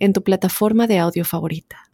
en tu plataforma de audio favorita.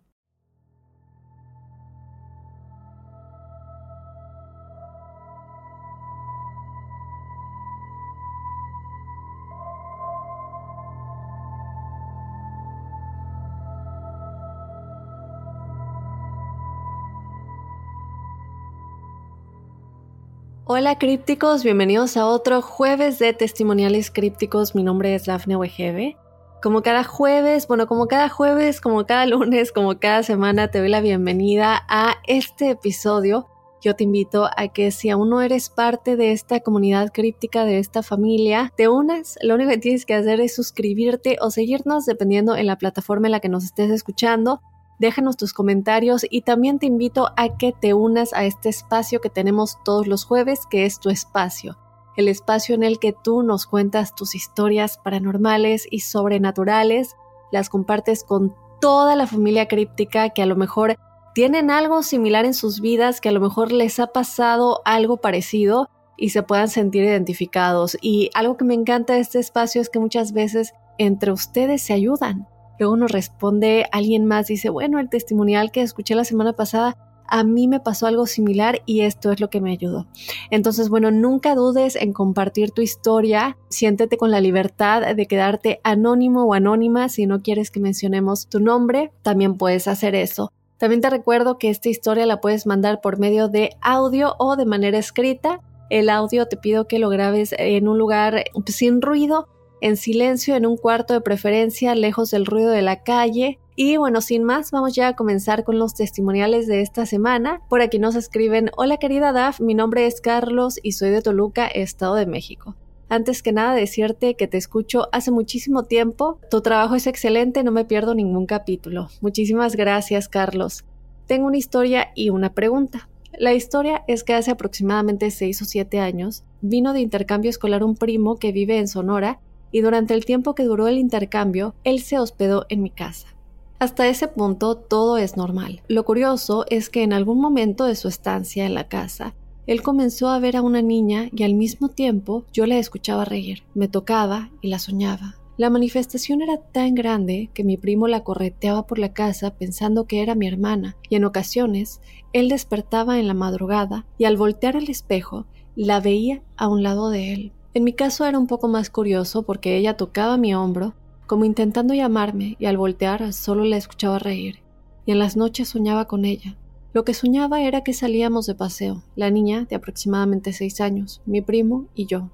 Hola crípticos, bienvenidos a otro jueves de testimoniales crípticos. Mi nombre es Dafne Wegebe como cada jueves, bueno, como cada jueves, como cada lunes, como cada semana, te doy la bienvenida a este episodio. Yo te invito a que si aún no eres parte de esta comunidad críptica, de esta familia, te unas. Lo único que tienes que hacer es suscribirte o seguirnos dependiendo en la plataforma en la que nos estés escuchando. Déjanos tus comentarios y también te invito a que te unas a este espacio que tenemos todos los jueves, que es tu espacio el espacio en el que tú nos cuentas tus historias paranormales y sobrenaturales, las compartes con toda la familia críptica que a lo mejor tienen algo similar en sus vidas, que a lo mejor les ha pasado algo parecido y se puedan sentir identificados. Y algo que me encanta de este espacio es que muchas veces entre ustedes se ayudan. Luego nos responde alguien más, dice, bueno, el testimonial que escuché la semana pasada a mí me pasó algo similar y esto es lo que me ayudó. Entonces, bueno, nunca dudes en compartir tu historia, siéntete con la libertad de quedarte anónimo o anónima si no quieres que mencionemos tu nombre, también puedes hacer eso. También te recuerdo que esta historia la puedes mandar por medio de audio o de manera escrita. El audio te pido que lo grabes en un lugar sin ruido, en silencio, en un cuarto de preferencia, lejos del ruido de la calle y bueno, sin más, vamos ya a comenzar con los testimoniales de esta semana. Por aquí nos escriben, hola querida Daf, mi nombre es Carlos y soy de Toluca, Estado de México. Antes que nada decirte que te escucho hace muchísimo tiempo, tu trabajo es excelente, no me pierdo ningún capítulo. Muchísimas gracias Carlos. Tengo una historia y una pregunta. La historia es que hace aproximadamente 6 o 7 años vino de intercambio escolar un primo que vive en Sonora y durante el tiempo que duró el intercambio, él se hospedó en mi casa. Hasta ese punto todo es normal. Lo curioso es que en algún momento de su estancia en la casa, él comenzó a ver a una niña y al mismo tiempo yo la escuchaba reír, me tocaba y la soñaba. La manifestación era tan grande que mi primo la correteaba por la casa pensando que era mi hermana y en ocasiones él despertaba en la madrugada y al voltear al espejo la veía a un lado de él. En mi caso era un poco más curioso porque ella tocaba mi hombro como intentando llamarme, y al voltear solo la escuchaba reír, y en las noches soñaba con ella. Lo que soñaba era que salíamos de paseo, la niña de aproximadamente seis años, mi primo y yo.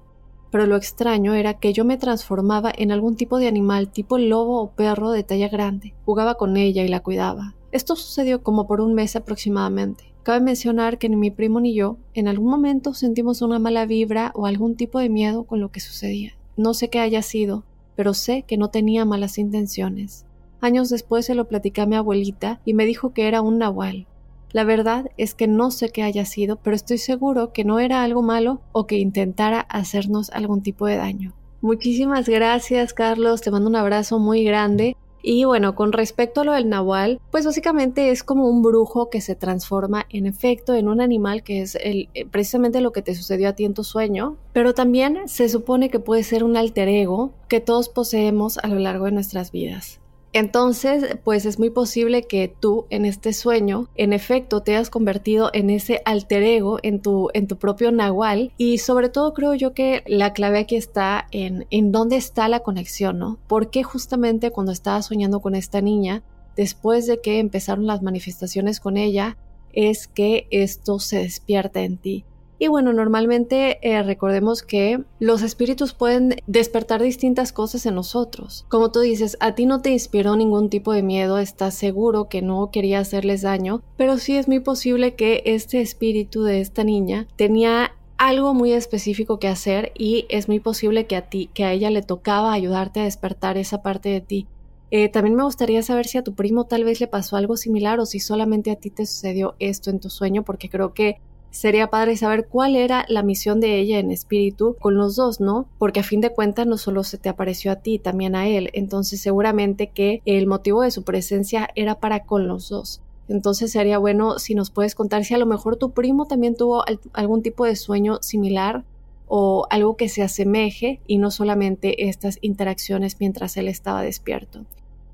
Pero lo extraño era que yo me transformaba en algún tipo de animal tipo lobo o perro de talla grande, jugaba con ella y la cuidaba. Esto sucedió como por un mes aproximadamente. Cabe mencionar que ni mi primo ni yo en algún momento sentimos una mala vibra o algún tipo de miedo con lo que sucedía. No sé qué haya sido, pero sé que no tenía malas intenciones. Años después se lo platicé a mi abuelita y me dijo que era un nahual. La verdad es que no sé qué haya sido, pero estoy seguro que no era algo malo o que intentara hacernos algún tipo de daño. Muchísimas gracias, Carlos. Te mando un abrazo muy grande. Y bueno, con respecto a lo del nahual, pues básicamente es como un brujo que se transforma en efecto en un animal que es el, eh, precisamente lo que te sucedió a ti en tu sueño, pero también se supone que puede ser un alter ego que todos poseemos a lo largo de nuestras vidas. Entonces, pues es muy posible que tú en este sueño, en efecto, te hayas convertido en ese alter ego, en tu, en tu propio nahual. Y sobre todo creo yo que la clave aquí está en, en dónde está la conexión, ¿no? Porque justamente cuando estaba soñando con esta niña, después de que empezaron las manifestaciones con ella, es que esto se despierta en ti. Y bueno, normalmente eh, recordemos que los espíritus pueden despertar distintas cosas en nosotros. Como tú dices, a ti no te inspiró ningún tipo de miedo, estás seguro que no quería hacerles daño, pero sí es muy posible que este espíritu de esta niña tenía algo muy específico que hacer y es muy posible que a ti, que a ella le tocaba ayudarte a despertar esa parte de ti. Eh, también me gustaría saber si a tu primo tal vez le pasó algo similar o si solamente a ti te sucedió esto en tu sueño, porque creo que sería padre saber cuál era la misión de ella en espíritu con los dos, ¿no? Porque a fin de cuentas no solo se te apareció a ti, también a él, entonces seguramente que el motivo de su presencia era para con los dos. Entonces sería bueno si nos puedes contar si a lo mejor tu primo también tuvo algún tipo de sueño similar o algo que se asemeje y no solamente estas interacciones mientras él estaba despierto.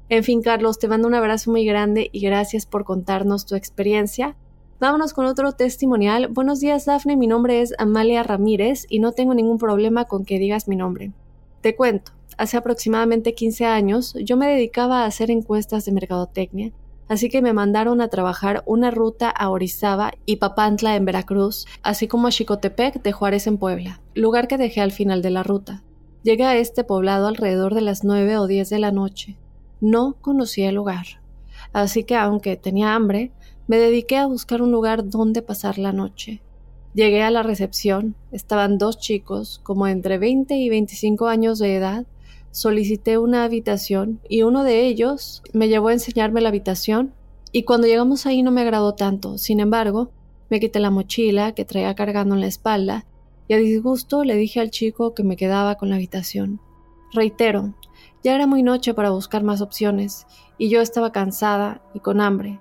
En fin, Carlos, te mando un abrazo muy grande y gracias por contarnos tu experiencia. Vámonos con otro testimonial. Buenos días, Dafne. Mi nombre es Amalia Ramírez y no tengo ningún problema con que digas mi nombre. Te cuento, hace aproximadamente 15 años yo me dedicaba a hacer encuestas de mercadotecnia así que me mandaron a trabajar una ruta a Orizaba y Papantla en Veracruz, así como a Chicotepec de Juárez en Puebla, lugar que dejé al final de la ruta. Llegué a este poblado alrededor de las nueve o diez de la noche. No conocía el lugar, así que aunque tenía hambre, me dediqué a buscar un lugar donde pasar la noche. Llegué a la recepción, estaban dos chicos, como entre 20 y 25 años de edad, solicité una habitación y uno de ellos me llevó a enseñarme la habitación y cuando llegamos ahí no me agradó tanto. Sin embargo, me quité la mochila que traía cargando en la espalda y a disgusto le dije al chico que me quedaba con la habitación. Reitero, ya era muy noche para buscar más opciones y yo estaba cansada y con hambre.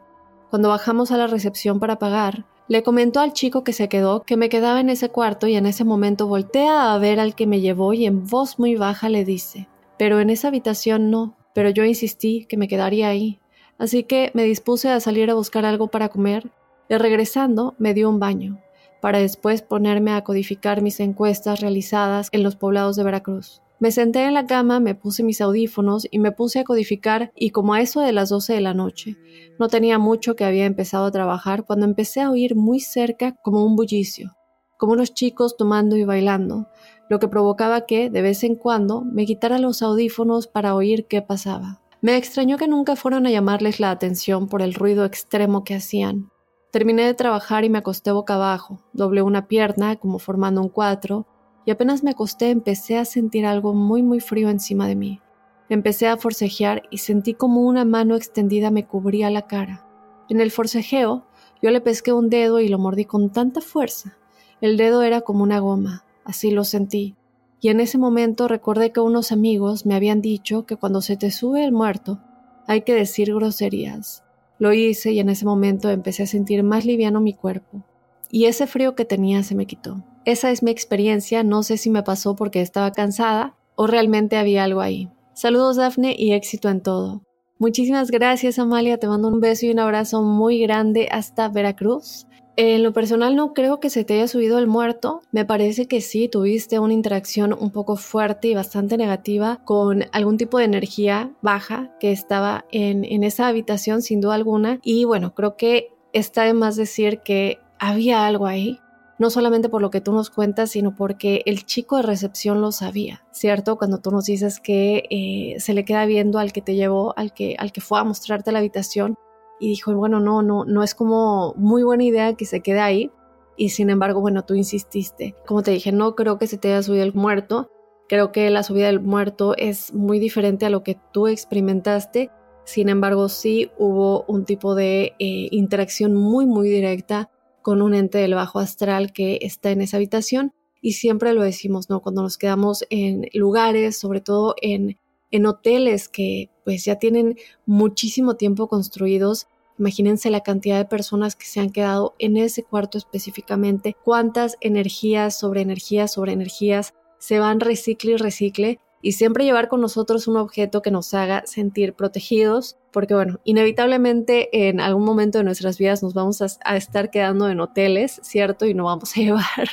Cuando bajamos a la recepción para pagar, le comentó al chico que se quedó que me quedaba en ese cuarto y en ese momento voltea a ver al que me llevó y en voz muy baja le dice pero en esa habitación no, pero yo insistí que me quedaría ahí, así que me dispuse a salir a buscar algo para comer y regresando me dio un baño, para después ponerme a codificar mis encuestas realizadas en los poblados de Veracruz. Me senté en la cama, me puse mis audífonos y me puse a codificar y como a eso de las doce de la noche. No tenía mucho que había empezado a trabajar cuando empecé a oír muy cerca como un bullicio, como unos chicos tomando y bailando, lo que provocaba que, de vez en cuando, me quitara los audífonos para oír qué pasaba. Me extrañó que nunca fueron a llamarles la atención por el ruido extremo que hacían. Terminé de trabajar y me acosté boca abajo, doblé una pierna como formando un cuatro, y apenas me acosté empecé a sentir algo muy muy frío encima de mí. Empecé a forcejear y sentí como una mano extendida me cubría la cara. En el forcejeo, yo le pesqué un dedo y lo mordí con tanta fuerza. El dedo era como una goma, Así lo sentí. Y en ese momento recordé que unos amigos me habían dicho que cuando se te sube el muerto hay que decir groserías. Lo hice y en ese momento empecé a sentir más liviano mi cuerpo. Y ese frío que tenía se me quitó. Esa es mi experiencia, no sé si me pasó porque estaba cansada o realmente había algo ahí. Saludos Dafne y éxito en todo. Muchísimas gracias Amalia, te mando un beso y un abrazo muy grande hasta Veracruz. En lo personal no creo que se te haya subido el muerto. Me parece que sí, tuviste una interacción un poco fuerte y bastante negativa con algún tipo de energía baja que estaba en, en esa habitación sin duda alguna. Y bueno, creo que está de más decir que había algo ahí. No solamente por lo que tú nos cuentas, sino porque el chico de recepción lo sabía, ¿cierto? Cuando tú nos dices que eh, se le queda viendo al que te llevó, al que, al que fue a mostrarte la habitación, y dijo, bueno, no, no, no es como muy buena idea que se quede ahí. Y sin embargo, bueno, tú insististe. Como te dije, no creo que se te haya subido el muerto. Creo que la subida del muerto es muy diferente a lo que tú experimentaste. Sin embargo, sí hubo un tipo de eh, interacción muy, muy directa con un ente del bajo astral que está en esa habitación. Y siempre lo decimos, ¿no? Cuando nos quedamos en lugares, sobre todo en en hoteles que pues ya tienen muchísimo tiempo construidos. Imagínense la cantidad de personas que se han quedado en ese cuarto específicamente, cuántas energías sobre energías sobre energías se van recicle y recicle y siempre llevar con nosotros un objeto que nos haga sentir protegidos, porque bueno, inevitablemente en algún momento de nuestras vidas nos vamos a, estar quedando en hoteles, ¿cierto? Y no vamos a llevar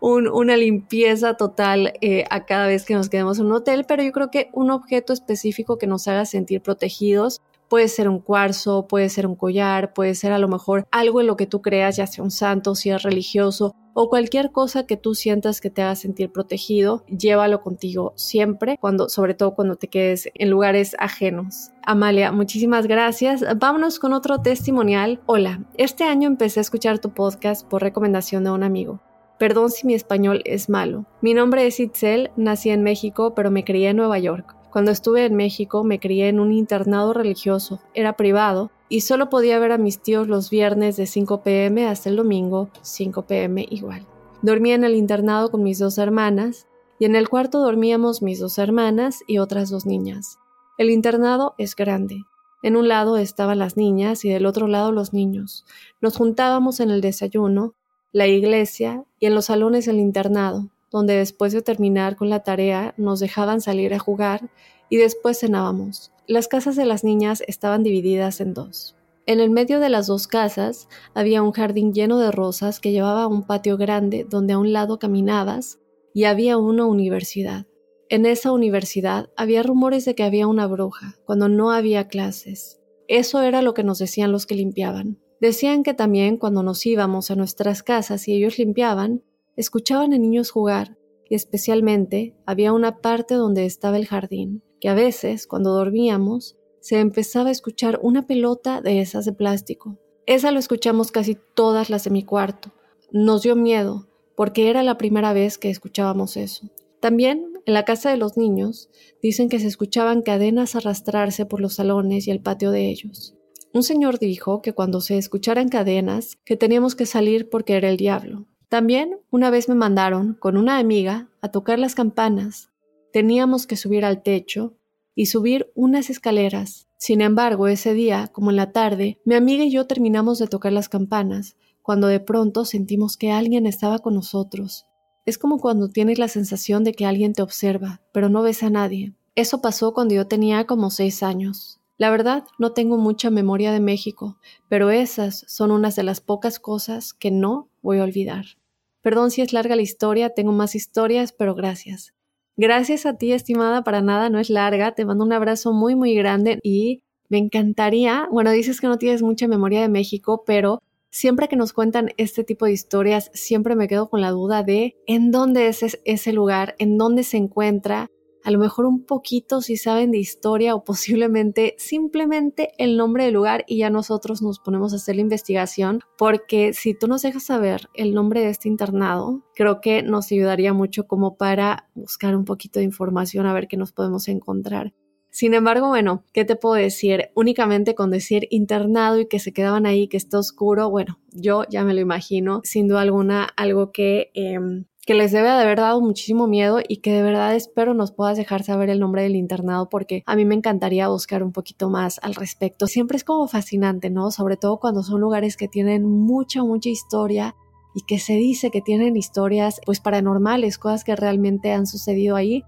una limpieza total eh, a cada vez que nos quedemos en un hotel, pero yo creo que un objeto específico que nos haga sentir protegidos Puede ser un cuarzo, puede ser un collar, puede ser a lo mejor algo en lo que tú creas, ya sea un santo, si es religioso o cualquier cosa que tú sientas que te haga sentir protegido, llévalo contigo siempre, cuando, sobre todo cuando te quedes en lugares ajenos. Amalia, muchísimas gracias. Vámonos con otro testimonial. Hola, este año empecé a escuchar tu podcast por recomendación de un amigo. Perdón si mi español es malo. Mi nombre es Itzel, nací en México, pero me crié en Nueva York. Cuando estuve en México me crié en un internado religioso, era privado, y solo podía ver a mis tíos los viernes de 5 pm hasta el domingo 5 pm igual. Dormía en el internado con mis dos hermanas, y en el cuarto dormíamos mis dos hermanas y otras dos niñas. El internado es grande. En un lado estaban las niñas y del otro lado los niños. Nos juntábamos en el desayuno, la iglesia y en los salones del internado, donde después de terminar con la tarea nos dejaban salir a jugar y después cenábamos. Las casas de las niñas estaban divididas en dos. En el medio de las dos casas había un jardín lleno de rosas que llevaba un patio grande donde a un lado caminabas y había una universidad. En esa universidad había rumores de que había una bruja, cuando no había clases. Eso era lo que nos decían los que limpiaban. Decían que también cuando nos íbamos a nuestras casas y ellos limpiaban, escuchaban a niños jugar, y especialmente había una parte donde estaba el jardín, que a veces, cuando dormíamos, se empezaba a escuchar una pelota de esas de plástico. Esa lo escuchamos casi todas las de mi cuarto. Nos dio miedo, porque era la primera vez que escuchábamos eso. También, en la casa de los niños, dicen que se escuchaban cadenas arrastrarse por los salones y el patio de ellos. Un señor dijo que cuando se escucharan cadenas, que teníamos que salir porque era el diablo. También una vez me mandaron, con una amiga, a tocar las campanas. Teníamos que subir al techo y subir unas escaleras. Sin embargo, ese día, como en la tarde, mi amiga y yo terminamos de tocar las campanas, cuando de pronto sentimos que alguien estaba con nosotros. Es como cuando tienes la sensación de que alguien te observa, pero no ves a nadie. Eso pasó cuando yo tenía como seis años. La verdad, no tengo mucha memoria de México, pero esas son unas de las pocas cosas que no voy a olvidar. Perdón si es larga la historia, tengo más historias, pero gracias. Gracias a ti, estimada, para nada no es larga. Te mando un abrazo muy, muy grande y me encantaría, bueno, dices que no tienes mucha memoria de México, pero siempre que nos cuentan este tipo de historias, siempre me quedo con la duda de en dónde es ese lugar, en dónde se encuentra, a lo mejor un poquito si saben de historia o posiblemente simplemente el nombre del lugar y ya nosotros nos ponemos a hacer la investigación porque si tú nos dejas saber el nombre de este internado, creo que nos ayudaría mucho como para buscar un poquito de información a ver qué nos podemos encontrar. Sin embargo, bueno, ¿qué te puedo decir? Únicamente con decir internado y que se quedaban ahí, que está oscuro, bueno, yo ya me lo imagino, sin duda alguna, algo que em, que les debe de haber dado muchísimo miedo y que de verdad espero nos puedas dejar saber el nombre del internado porque a mí me encantaría buscar un poquito más al respecto. Siempre es como fascinante, ¿no? Sobre todo cuando son lugares que tienen mucha, mucha historia y que se dice que tienen historias pues paranormales, cosas que realmente han sucedido ahí.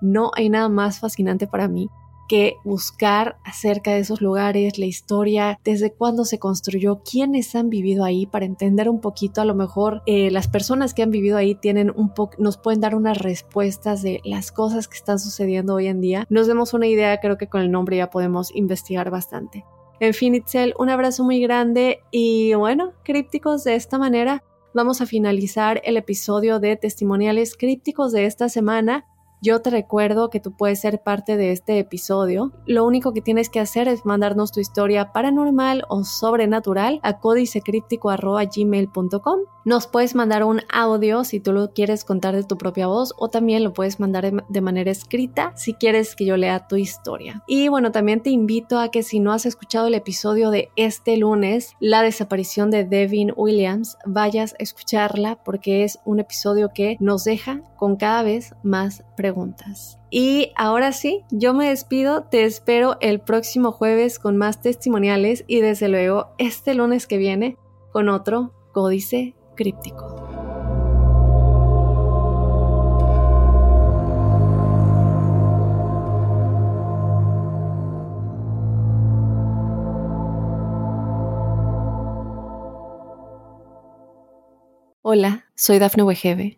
No hay nada más fascinante para mí que buscar acerca de esos lugares, la historia, desde cuándo se construyó, quiénes han vivido ahí, para entender un poquito, a lo mejor eh, las personas que han vivido ahí tienen un poco, nos pueden dar unas respuestas de las cosas que están sucediendo hoy en día. Nos demos una idea, creo que con el nombre ya podemos investigar bastante. En fin, Itzel, un abrazo muy grande y bueno, crípticos, de esta manera vamos a finalizar el episodio de testimoniales crípticos de esta semana. Yo te recuerdo que tú puedes ser parte de este episodio. Lo único que tienes que hacer es mandarnos tu historia paranormal o sobrenatural a códicecríptico.gmail.com. Nos puedes mandar un audio si tú lo quieres contar de tu propia voz o también lo puedes mandar de manera escrita si quieres que yo lea tu historia. Y bueno, también te invito a que si no has escuchado el episodio de este lunes, la desaparición de Devin Williams, vayas a escucharla porque es un episodio que nos deja con cada vez más preguntas Y ahora sí, yo me despido, te espero el próximo jueves con más testimoniales y desde luego este lunes que viene con otro códice críptico. Hola, soy Dafne Wegebe